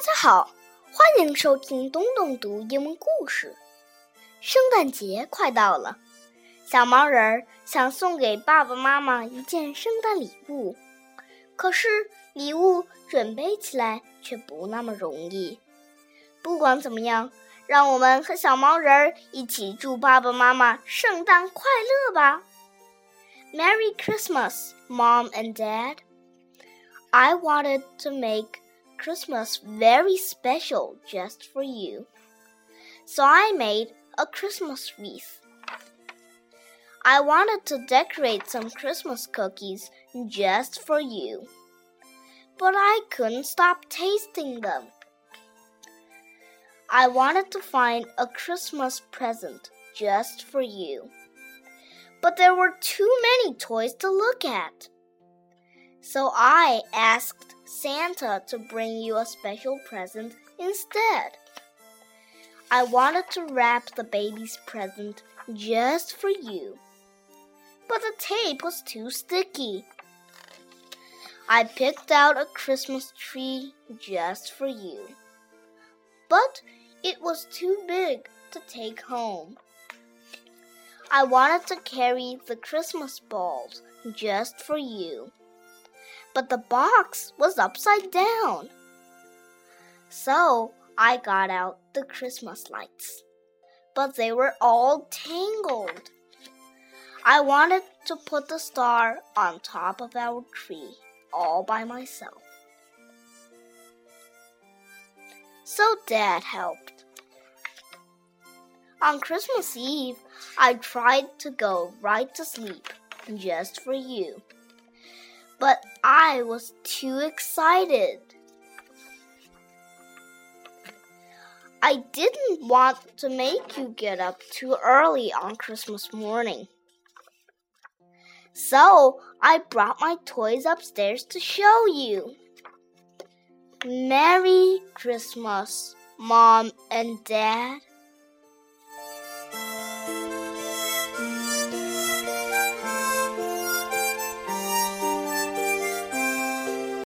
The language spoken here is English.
大家好，欢迎收听东东读英文故事。圣诞节快到了，小毛人想送给爸爸妈妈一件圣诞礼物，可是礼物准备起来却不那么容易。不管怎么样，让我们和小毛人一起祝爸爸妈妈圣诞快乐吧！Merry Christmas, Mom and Dad. I wanted to make Christmas very special just for you. So I made a Christmas wreath. I wanted to decorate some Christmas cookies just for you. But I couldn't stop tasting them. I wanted to find a Christmas present just for you. But there were too many toys to look at. So I asked Santa to bring you a special present instead. I wanted to wrap the baby's present just for you. But the tape was too sticky. I picked out a Christmas tree just for you. But it was too big to take home. I wanted to carry the Christmas balls just for you but the box was upside down. So I got out the Christmas lights, but they were all tangled. I wanted to put the star on top of our tree all by myself. So Dad helped. On Christmas Eve, I tried to go right to sleep just for you but I was too excited. I didn't want to make you get up too early on Christmas morning. So I brought my toys upstairs to show you. Merry Christmas, Mom and Dad.